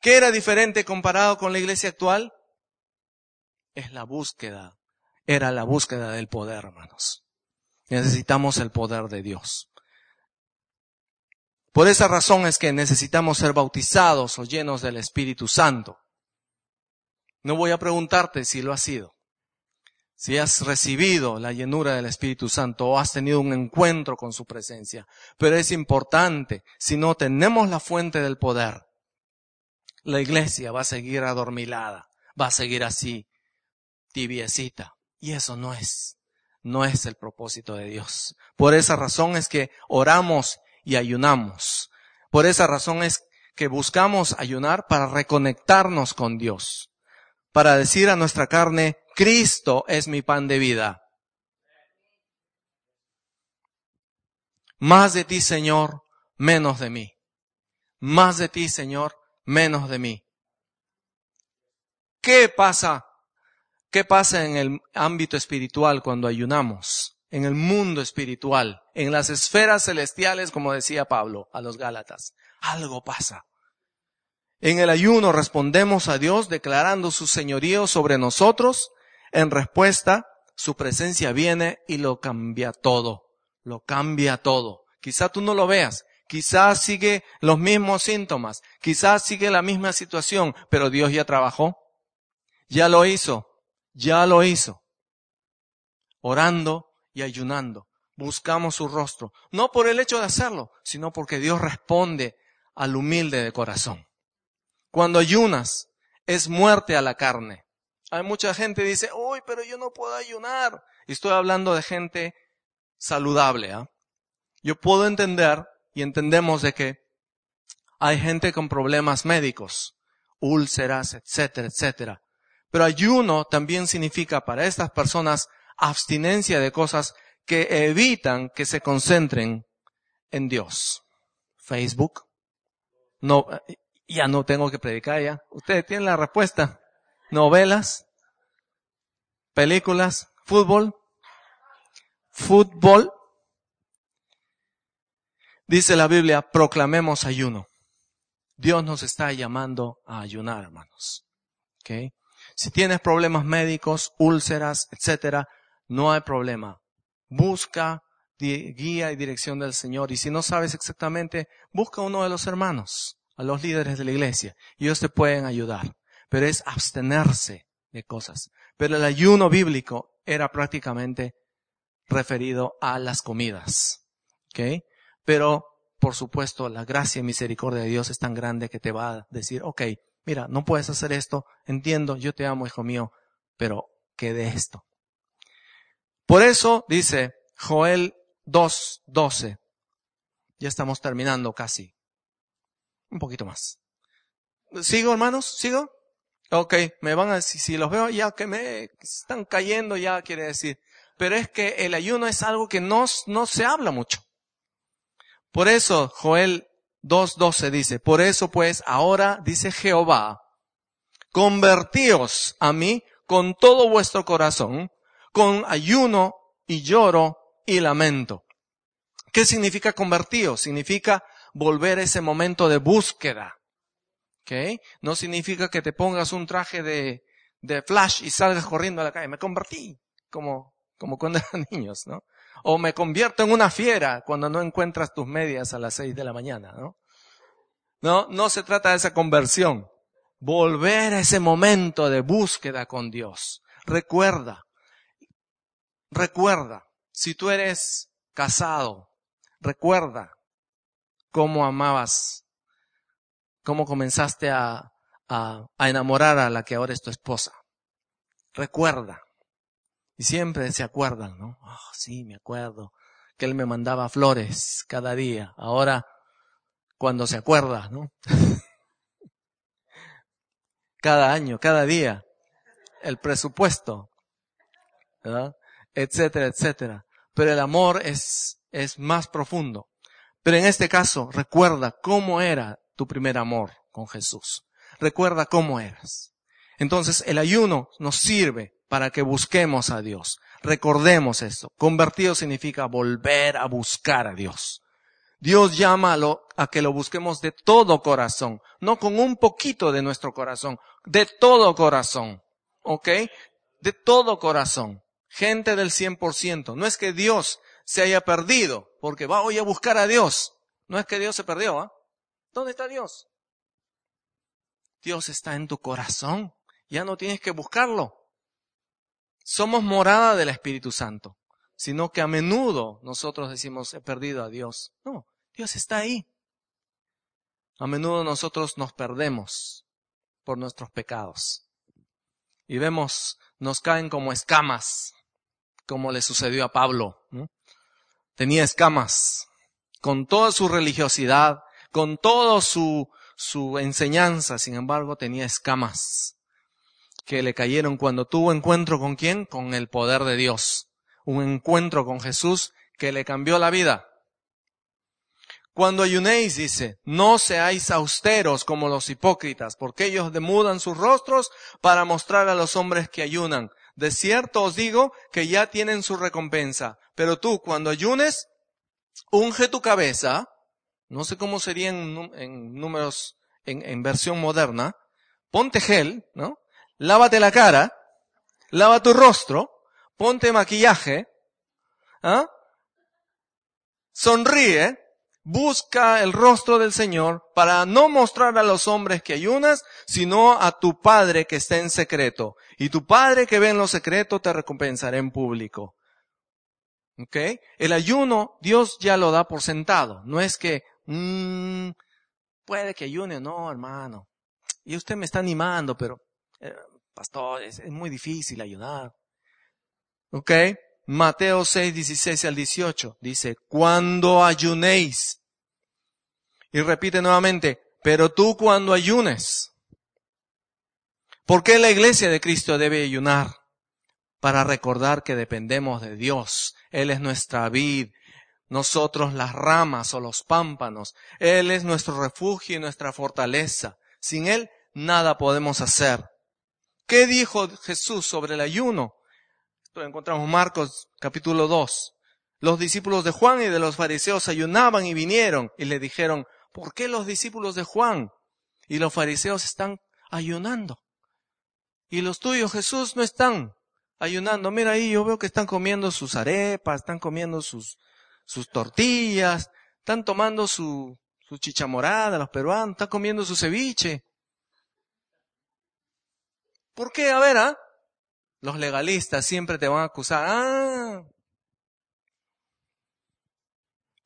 ¿Qué era diferente comparado con la iglesia actual? Es la búsqueda, era la búsqueda del poder, hermanos. Necesitamos el poder de Dios. Por esa razón es que necesitamos ser bautizados o llenos del Espíritu Santo. No voy a preguntarte si lo has sido, si has recibido la llenura del Espíritu Santo o has tenido un encuentro con su presencia, pero es importante, si no tenemos la fuente del poder, la iglesia va a seguir adormilada, va a seguir así, tibiecita, y eso no es, no es el propósito de Dios. Por esa razón es que oramos y ayunamos. Por esa razón es que buscamos ayunar para reconectarnos con Dios para decir a nuestra carne, Cristo es mi pan de vida. Más de ti, Señor, menos de mí. Más de ti, Señor, menos de mí. ¿Qué pasa? ¿Qué pasa en el ámbito espiritual cuando ayunamos? En el mundo espiritual, en las esferas celestiales, como decía Pablo a los Gálatas. Algo pasa. En el ayuno respondemos a Dios declarando su señorío sobre nosotros. En respuesta, su presencia viene y lo cambia todo. Lo cambia todo. Quizá tú no lo veas. Quizás sigue los mismos síntomas. Quizás sigue la misma situación. Pero Dios ya trabajó. Ya lo hizo. Ya lo hizo. Orando y ayunando. Buscamos su rostro. No por el hecho de hacerlo, sino porque Dios responde al humilde de corazón. Cuando ayunas, es muerte a la carne. Hay mucha gente que dice, uy, pero yo no puedo ayunar. Y estoy hablando de gente saludable. ¿ah? Yo puedo entender y entendemos de que hay gente con problemas médicos, úlceras, etcétera, etcétera. Pero ayuno también significa para estas personas abstinencia de cosas que evitan que se concentren en Dios. Facebook. No, ya no tengo que predicar ya. Ustedes tienen la respuesta. Novelas, películas, fútbol, fútbol. Dice la Biblia, proclamemos ayuno. Dios nos está llamando a ayunar, hermanos. ¿Okay? Si tienes problemas médicos, úlceras, etcétera, no hay problema. Busca guía y dirección del Señor. Y si no sabes exactamente, busca uno de los hermanos a los líderes de la iglesia. Ellos te pueden ayudar. Pero es abstenerse de cosas. Pero el ayuno bíblico era prácticamente referido a las comidas. ¿Ok? Pero, por supuesto, la gracia y misericordia de Dios es tan grande que te va a decir, ok, mira, no puedes hacer esto, entiendo, yo te amo, hijo mío, pero ¿qué de esto? Por eso dice Joel 2.12. Ya estamos terminando casi. Un poquito más. ¿Sigo, hermanos? ¿Sigo? Ok, me van a decir, si los veo ya que me están cayendo, ya quiere decir. Pero es que el ayuno es algo que no, no se habla mucho. Por eso Joel 2.12 dice, por eso pues ahora dice Jehová, convertíos a mí con todo vuestro corazón, con ayuno y lloro y lamento. ¿Qué significa convertíos? Significa volver a ese momento de búsqueda. ¿Okay? No significa que te pongas un traje de, de flash y salgas corriendo a la calle. Me convertí, como, como cuando [LAUGHS] eran niños, ¿no? O me convierto en una fiera cuando no encuentras tus medias a las seis de la mañana, ¿no? No, no se trata de esa conversión. Volver a ese momento de búsqueda con Dios. Recuerda, recuerda, si tú eres casado, recuerda cómo amabas, cómo comenzaste a, a, enamorar a la que ahora es tu esposa. Recuerda. Y siempre se acuerdan, ¿no? Oh, sí, me acuerdo que él me mandaba flores cada día. Ahora, cuando se acuerda, ¿no? [LAUGHS] cada año, cada día, el presupuesto, ¿verdad? Etcétera, etcétera. Pero el amor es, es más profundo. Pero en este caso, recuerda cómo era tu primer amor con Jesús. Recuerda cómo eras. Entonces, el ayuno nos sirve para que busquemos a Dios. Recordemos esto. Convertido significa volver a buscar a Dios. Dios llama a, a que lo busquemos de todo corazón, no con un poquito de nuestro corazón, de todo corazón. ¿Ok? De todo corazón. Gente del 100%. No es que Dios se haya perdido, porque va hoy a buscar a Dios. No es que Dios se perdió, ¿ah? ¿Dónde está Dios? Dios está en tu corazón. Ya no tienes que buscarlo. Somos morada del Espíritu Santo, sino que a menudo nosotros decimos he perdido a Dios. No, Dios está ahí. A menudo nosotros nos perdemos por nuestros pecados. Y vemos, nos caen como escamas, como le sucedió a Pablo tenía escamas, con toda su religiosidad, con toda su, su enseñanza, sin embargo, tenía escamas. que le cayeron cuando tuvo encuentro con quién? Con el poder de Dios. Un encuentro con Jesús que le cambió la vida. Cuando ayunéis, dice, no seáis austeros como los hipócritas, porque ellos demudan sus rostros para mostrar a los hombres que ayunan. De cierto os digo que ya tienen su recompensa. Pero tú, cuando ayunes, unge tu cabeza, no sé cómo sería en, números, en, versión moderna, ponte gel, ¿no? Lávate la cara, lava tu rostro, ponte maquillaje, ¿ah? sonríe, busca el rostro del Señor para no mostrar a los hombres que ayunas, sino a tu Padre que está en secreto. Y tu Padre que ve en lo secreto te recompensará en público. ¿Ok? El ayuno Dios ya lo da por sentado. No es que, mmm, puede que ayune, no, hermano. Y usted me está animando, pero, eh, pastor, es, muy difícil ayudar. ¿Ok? Mateo 6, 16 al 18 dice, cuando ayunéis. Y repite nuevamente, pero tú cuando ayunes. ¿Por qué la iglesia de Cristo debe ayunar? Para recordar que dependemos de Dios. Él es nuestra vid, nosotros las ramas o los pámpanos. Él es nuestro refugio y nuestra fortaleza. Sin Él nada podemos hacer. ¿Qué dijo Jesús sobre el ayuno? encontramos Marcos capítulo 2. Los discípulos de Juan y de los fariseos ayunaban y vinieron y le dijeron, ¿por qué los discípulos de Juan y los fariseos están ayunando? Y los tuyos, Jesús, no están ayunando. Mira ahí, yo veo que están comiendo sus arepas, están comiendo sus, sus tortillas, están tomando su, su chichamorada, los peruanos, están comiendo su ceviche. ¿Por qué? A ver, ¿ah? Los legalistas siempre te van a acusar. Ah.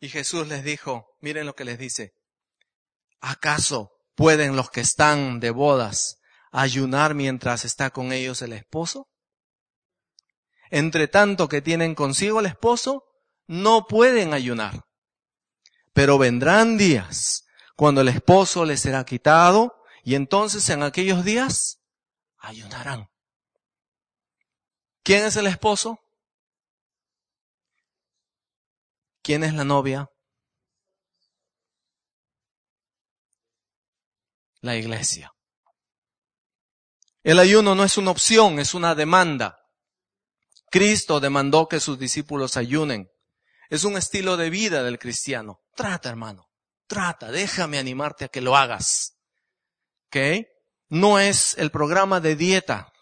Y Jesús les dijo, miren lo que les dice. ¿Acaso pueden los que están de bodas ayunar mientras está con ellos el esposo? Entre tanto que tienen consigo el esposo, no pueden ayunar. Pero vendrán días cuando el esposo les será quitado y entonces en aquellos días ayunarán. ¿Quién es el esposo? ¿Quién es la novia? La iglesia. El ayuno no es una opción, es una demanda. Cristo demandó que sus discípulos ayunen. Es un estilo de vida del cristiano. Trata, hermano. Trata. Déjame animarte a que lo hagas. ¿Ok? No es el programa de dieta.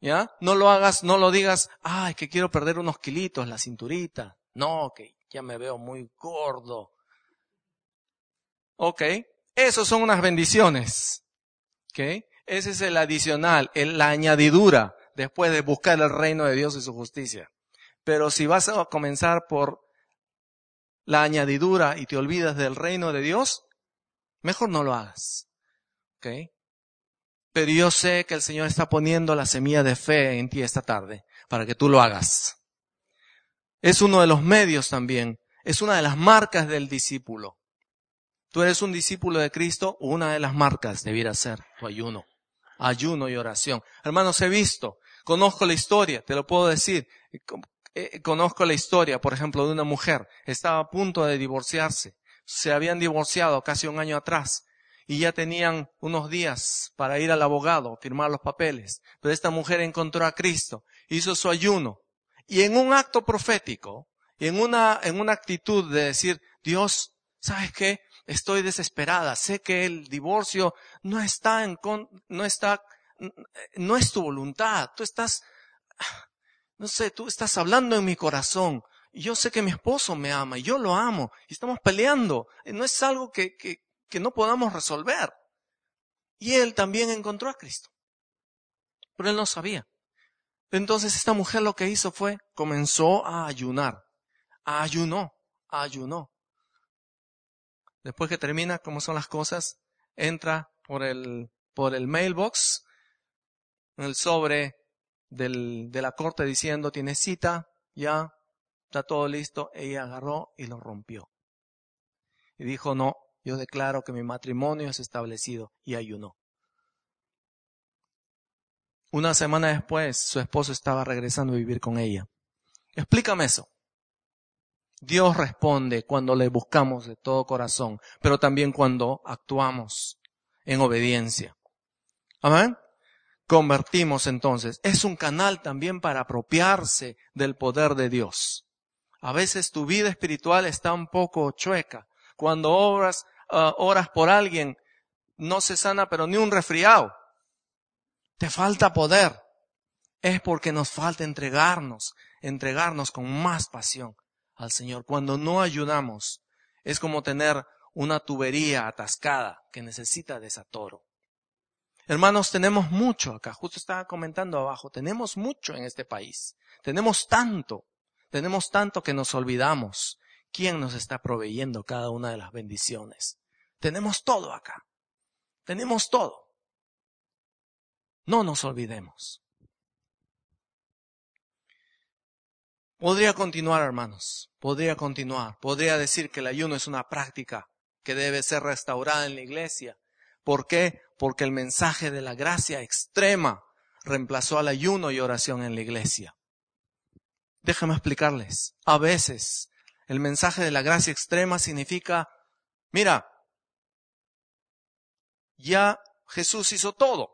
¿Ya? No lo hagas, no lo digas, ay, que quiero perder unos kilitos, la cinturita. No, que ya me veo muy gordo. Ok, esos son unas bendiciones. Ok, ese es el adicional, el, la añadidura después de buscar el reino de Dios y su justicia. Pero si vas a comenzar por la añadidura y te olvidas del reino de Dios, mejor no lo hagas. ¿Ok? Pero yo sé que el Señor está poniendo la semilla de fe en ti esta tarde para que tú lo hagas. Es uno de los medios también. Es una de las marcas del discípulo. Tú eres un discípulo de Cristo, una de las marcas debiera ser tu ayuno. Ayuno y oración. Hermanos, he visto, conozco la historia, te lo puedo decir. Eh, conozco la historia, por ejemplo, de una mujer. Estaba a punto de divorciarse. Se habían divorciado casi un año atrás y ya tenían unos días para ir al abogado, firmar los papeles. Pero esta mujer encontró a Cristo, hizo su ayuno y en un acto profético, en una, en una actitud de decir, Dios, ¿sabes qué? Estoy desesperada, sé que el divorcio no está en, no está, no es tu voluntad, tú estás, no sé, tú estás hablando en mi corazón. Yo sé que mi esposo me ama yo lo amo y estamos peleando. No es algo que, que, que no podamos resolver. Y él también encontró a Cristo. Pero él no sabía. Entonces esta mujer lo que hizo fue, comenzó a ayunar. Ayunó, ayunó. Después que termina, cómo son las cosas, entra por el, por el mailbox, el sobre del, de la corte diciendo, tiene cita, ya, está todo listo. Ella agarró y lo rompió. Y dijo, no, yo declaro que mi matrimonio es establecido y ayunó. Una semana después, su esposo estaba regresando a vivir con ella. Explícame eso. Dios responde cuando le buscamos de todo corazón, pero también cuando actuamos en obediencia. Amén. Convertimos entonces. Es un canal también para apropiarse del poder de Dios. A veces tu vida espiritual está un poco chueca. Cuando obras, ah, oras por alguien, no se sana, pero ni un resfriado. Te falta poder. Es porque nos falta entregarnos, entregarnos con más pasión al Señor. Cuando no ayudamos, es como tener una tubería atascada que necesita desatoro. Hermanos, tenemos mucho acá. Justo estaba comentando abajo. Tenemos mucho en este país. Tenemos tanto. Tenemos tanto que nos olvidamos quién nos está proveyendo cada una de las bendiciones. Tenemos todo acá. Tenemos todo. No nos olvidemos. Podría continuar, hermanos. Podría continuar. Podría decir que el ayuno es una práctica que debe ser restaurada en la iglesia. ¿Por qué? Porque el mensaje de la gracia extrema reemplazó al ayuno y oración en la iglesia. Déjame explicarles. A veces el mensaje de la gracia extrema significa, mira, ya Jesús hizo todo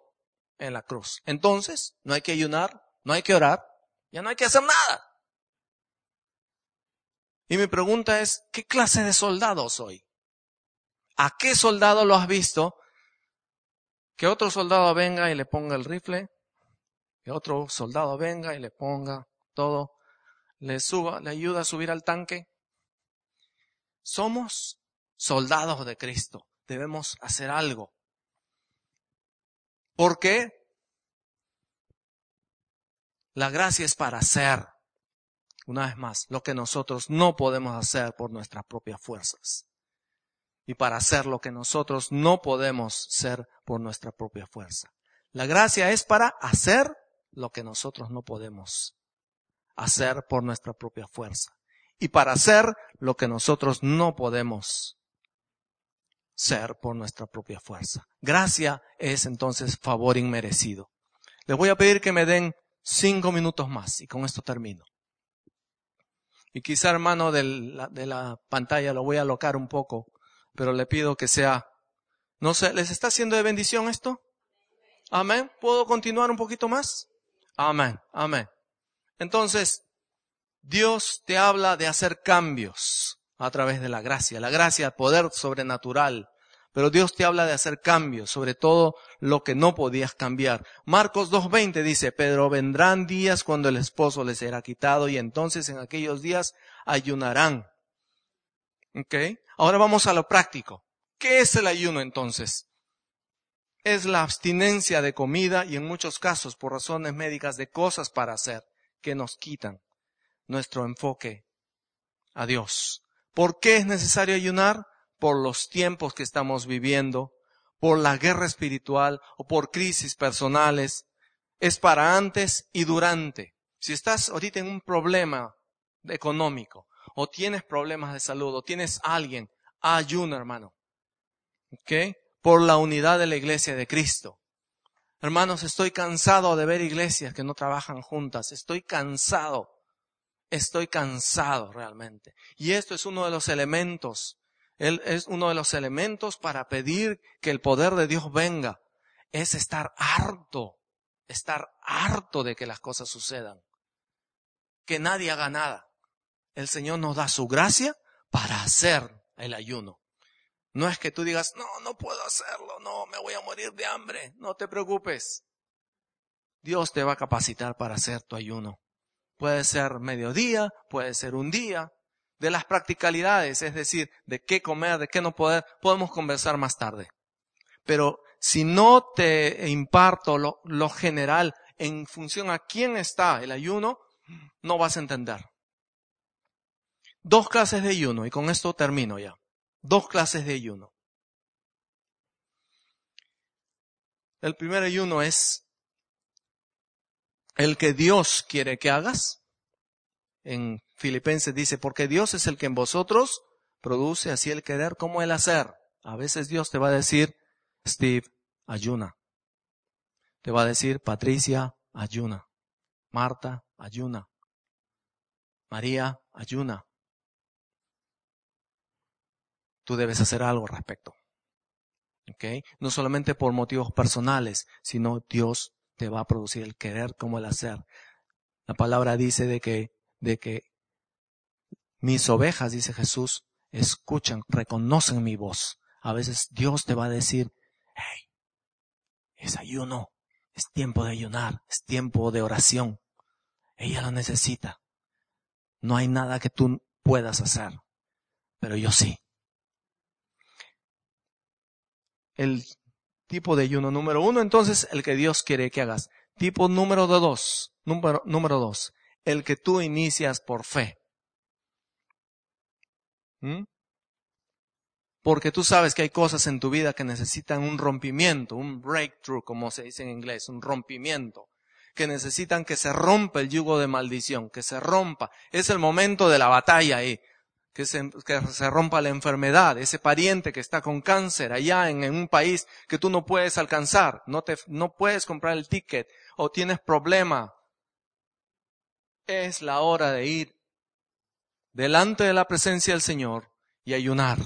en la cruz. Entonces, no hay que ayunar, no hay que orar, ya no hay que hacer nada. Y mi pregunta es, ¿qué clase de soldado soy? ¿A qué soldado lo has visto? Que otro soldado venga y le ponga el rifle, que otro soldado venga y le ponga todo, le suba, le ayuda a subir al tanque. Somos soldados de Cristo, debemos hacer algo. ¿Por qué? La gracia es para hacer, una vez más, lo que nosotros no podemos hacer por nuestras propias fuerzas. Y para hacer lo que nosotros no podemos ser por nuestra propia fuerza. La gracia es para hacer lo que nosotros no podemos hacer por nuestra propia fuerza. Y para hacer lo que nosotros no podemos ser por nuestra propia fuerza. Gracia es entonces favor inmerecido. Les voy a pedir que me den cinco minutos más y con esto termino. Y quizá, hermano, de la, de la pantalla lo voy a alocar un poco, pero le pido que sea, no sé, ¿les está haciendo de bendición esto? Amén. ¿Puedo continuar un poquito más? Amén, amén. Entonces, Dios te habla de hacer cambios a través de la gracia. La gracia, poder sobrenatural. Pero Dios te habla de hacer cambios, sobre todo lo que no podías cambiar. Marcos 2.20 dice, Pedro, vendrán días cuando el esposo les será quitado y entonces en aquellos días ayunarán. ¿Ok? Ahora vamos a lo práctico. ¿Qué es el ayuno entonces? Es la abstinencia de comida y en muchos casos por razones médicas de cosas para hacer que nos quitan nuestro enfoque a Dios. ¿Por qué es necesario ayunar? Por los tiempos que estamos viviendo, por la guerra espiritual o por crisis personales. Es para antes y durante. Si estás ahorita en un problema económico o tienes problemas de salud o tienes alguien, ayuna, hermano. ¿Ok? Por la unidad de la iglesia de Cristo. Hermanos, estoy cansado de ver iglesias que no trabajan juntas. Estoy cansado. Estoy cansado realmente. Y esto es uno de los elementos él es uno de los elementos para pedir que el poder de Dios venga. Es estar harto, estar harto de que las cosas sucedan. Que nadie haga nada. El Señor nos da su gracia para hacer el ayuno. No es que tú digas, no, no puedo hacerlo, no, me voy a morir de hambre. No te preocupes. Dios te va a capacitar para hacer tu ayuno. Puede ser mediodía, puede ser un día, de las practicalidades, es decir, de qué comer, de qué no poder, podemos conversar más tarde. Pero si no te imparto lo, lo general en función a quién está el ayuno, no vas a entender. Dos clases de ayuno, y con esto termino ya. Dos clases de ayuno. El primer ayuno es el que Dios quiere que hagas en Filipenses dice, porque Dios es el que en vosotros produce así el querer como el hacer. A veces Dios te va a decir, Steve, ayuna. te va a decir, Patricia, ayuna. Marta, ayuna. María, ayuna. Tú debes hacer algo al respecto. ¿Ok? No solamente por motivos personales, sino Dios te va a producir el querer como el hacer. La palabra dice de que, de que mis ovejas, dice Jesús, escuchan, reconocen mi voz. A veces Dios te va a decir, hey, es ayuno, es tiempo de ayunar, es tiempo de oración. Ella lo necesita. No hay nada que tú puedas hacer, pero yo sí. El tipo de ayuno número uno, entonces, el que Dios quiere que hagas. Tipo número dos, número, número dos, el que tú inicias por fe. ¿Mm? Porque tú sabes que hay cosas en tu vida que necesitan un rompimiento, un breakthrough, como se dice en inglés, un rompimiento. Que necesitan que se rompa el yugo de maldición, que se rompa. Es el momento de la batalla ahí. Que se, que se rompa la enfermedad, ese pariente que está con cáncer allá en, en un país que tú no puedes alcanzar, no, te, no puedes comprar el ticket o tienes problema. Es la hora de ir delante de la presencia del Señor y ayunar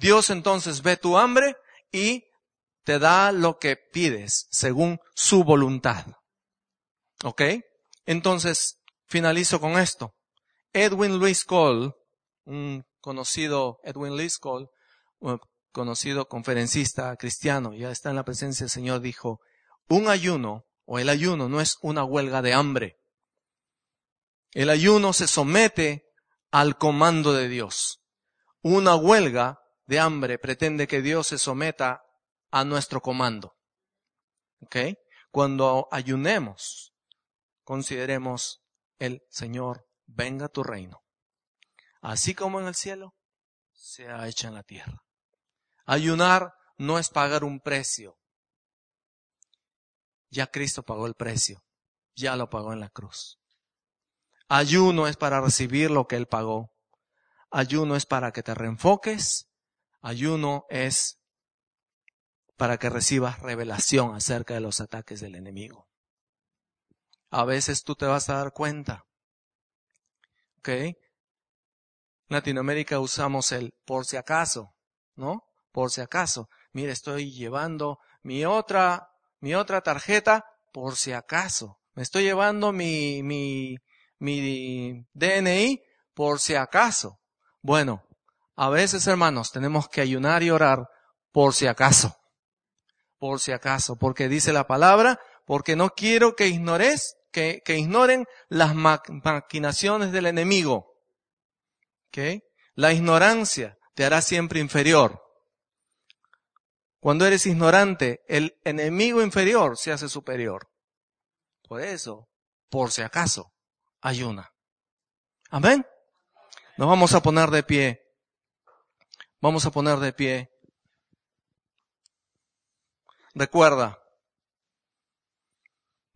Dios entonces ve tu hambre y te da lo que pides según su voluntad. ¿Ok? Entonces, finalizo con esto. Edwin Luis Cole, un conocido Edwin Luis Cole, un conocido conferencista cristiano, ya está en la presencia del Señor, dijo, un ayuno o el ayuno no es una huelga de hambre. El ayuno se somete al comando de Dios. Una huelga de hambre pretende que Dios se someta a nuestro comando. ¿Ok? Cuando ayunemos, consideremos el Señor, venga tu reino. Así como en el cielo, sea hecha en la tierra. Ayunar no es pagar un precio. Ya Cristo pagó el precio. Ya lo pagó en la cruz. Ayuno es para recibir lo que Él pagó. Ayuno es para que te reenfoques Ayuno es para que recibas revelación acerca de los ataques del enemigo. A veces tú te vas a dar cuenta. ¿Ok? En Latinoamérica usamos el por si acaso, ¿no? Por si acaso. Mire, estoy llevando mi otra, mi otra tarjeta por si acaso. Me estoy llevando mi, mi, mi DNI por si acaso. Bueno, a veces, hermanos, tenemos que ayunar y orar por si acaso. Por si acaso. Porque dice la palabra, porque no quiero que ignores, que, ignoren las maquinaciones del enemigo. ¿Okay? La ignorancia te hará siempre inferior. Cuando eres ignorante, el enemigo inferior se hace superior. Por eso, por si acaso, ayuna. Amén. Nos vamos a poner de pie. Vamos a poner de pie. Recuerda,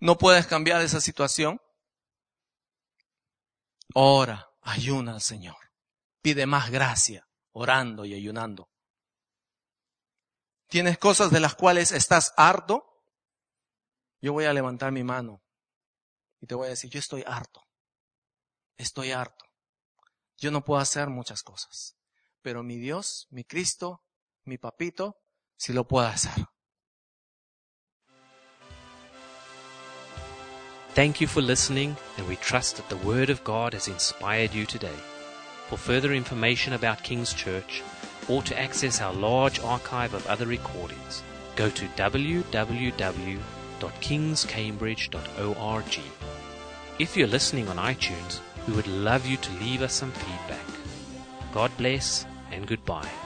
no puedes cambiar esa situación. Ora, ayuna al Señor. Pide más gracia, orando y ayunando. ¿Tienes cosas de las cuales estás harto? Yo voy a levantar mi mano y te voy a decir, yo estoy harto. Estoy harto. Yo no puedo hacer muchas cosas pero mi Dios, mi Cristo, mi papito, sí lo puede hacer. Thank you for listening, and we trust that the Word of God has inspired you today. For further information about King's Church, or to access our large archive of other recordings, go to www.kingscambridge.org. If you're listening on iTunes, we would love you to leave us some feedback. God bless and goodbye.